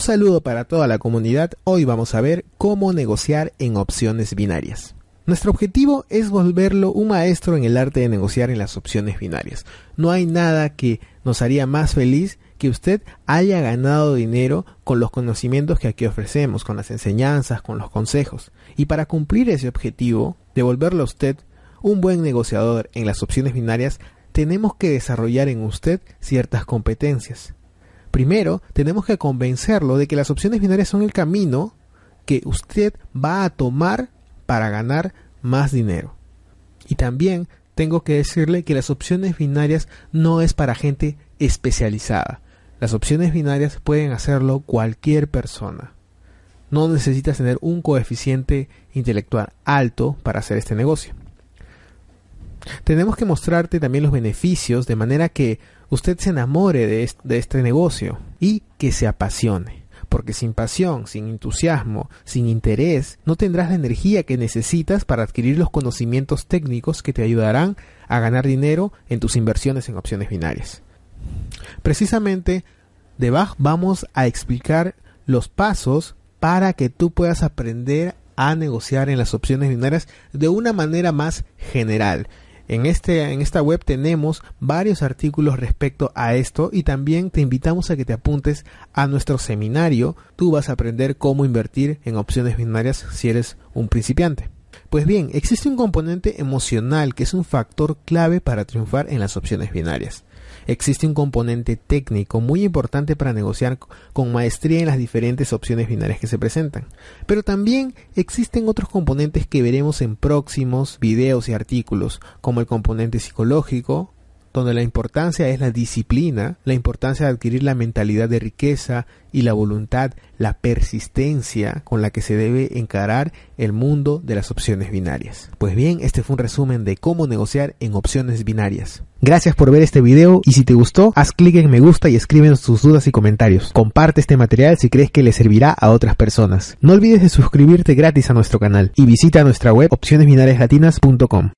Un saludo para toda la comunidad. Hoy vamos a ver cómo negociar en opciones binarias. Nuestro objetivo es volverlo un maestro en el arte de negociar en las opciones binarias. No hay nada que nos haría más feliz que usted haya ganado dinero con los conocimientos que aquí ofrecemos, con las enseñanzas, con los consejos. Y para cumplir ese objetivo, de volverlo a usted un buen negociador en las opciones binarias, tenemos que desarrollar en usted ciertas competencias. Primero, tenemos que convencerlo de que las opciones binarias son el camino que usted va a tomar para ganar más dinero. Y también tengo que decirle que las opciones binarias no es para gente especializada. Las opciones binarias pueden hacerlo cualquier persona. No necesitas tener un coeficiente intelectual alto para hacer este negocio. Tenemos que mostrarte también los beneficios de manera que usted se enamore de, este negocio y que se apasione. Porque sin pasión, sin entusiasmo, sin interés, no tendrás la energía que necesitas para adquirir los conocimientos técnicos que te ayudarán a ganar dinero en tus inversiones en opciones binarias. Precisamente, debajo vamos a explicar los pasos para que tú puedas aprender a negociar en las opciones binarias de una manera más general en, este, en esta web tenemos varios artículos respecto a esto y también te invitamos a que te apuntes a nuestro seminario. Tú vas a aprender cómo invertir en opciones binarias si eres un principiante. Pues bien, existe un componente emocional que es un factor clave para triunfar en las opciones binarias existe un componente técnico muy importante para negociar con maestría en las diferentes opciones binarias que se presentan. Pero también existen otros componentes que veremos en próximos videos y artículos, como el componente psicológico, donde la importancia es la disciplina, la importancia de adquirir la mentalidad de riqueza y la voluntad, la persistencia con la que se debe encarar el mundo de las opciones binarias. Pues bien, este fue un resumen de cómo negociar en opciones binarias. Gracias por ver este video y si te gustó, haz clic en me gusta y escríbenos tus dudas y comentarios. Comparte este material si crees que le servirá a otras personas. No olvides de suscribirte gratis a nuestro canal y visita nuestra web opcionesbinariaslatinas.com.